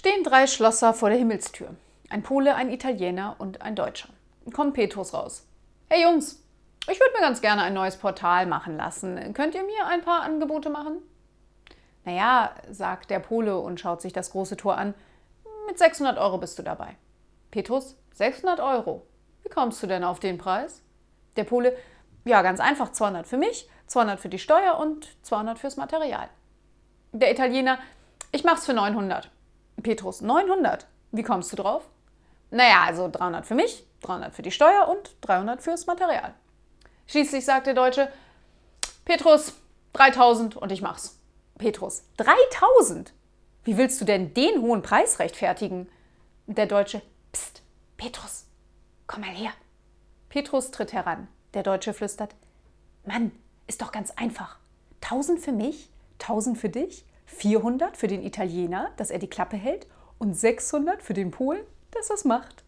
Stehen drei Schlosser vor der Himmelstür. Ein Pole, ein Italiener und ein Deutscher. Kommt Petrus raus. Hey Jungs, ich würde mir ganz gerne ein neues Portal machen lassen. Könnt ihr mir ein paar Angebote machen? Naja, sagt der Pole und schaut sich das große Tor an. Mit 600 Euro bist du dabei. Petrus, 600 Euro. Wie kommst du denn auf den Preis? Der Pole, ja, ganz einfach, 200 für mich, 200 für die Steuer und 200 fürs Material. Der Italiener, ich mach's für 900. Petrus, 900. Wie kommst du drauf? Naja, also 300 für mich, 300 für die Steuer und 300 fürs Material. Schließlich sagt der Deutsche, Petrus, 3000 und ich mach's. Petrus, 3000? Wie willst du denn den hohen Preis rechtfertigen? Der Deutsche, Psst, Petrus, komm mal her. Petrus tritt heran. Der Deutsche flüstert, Mann, ist doch ganz einfach. 1000 für mich, 1000 für dich, 400 für den Italiener, dass er die Klappe hält und 600 für den Polen, dass er es macht.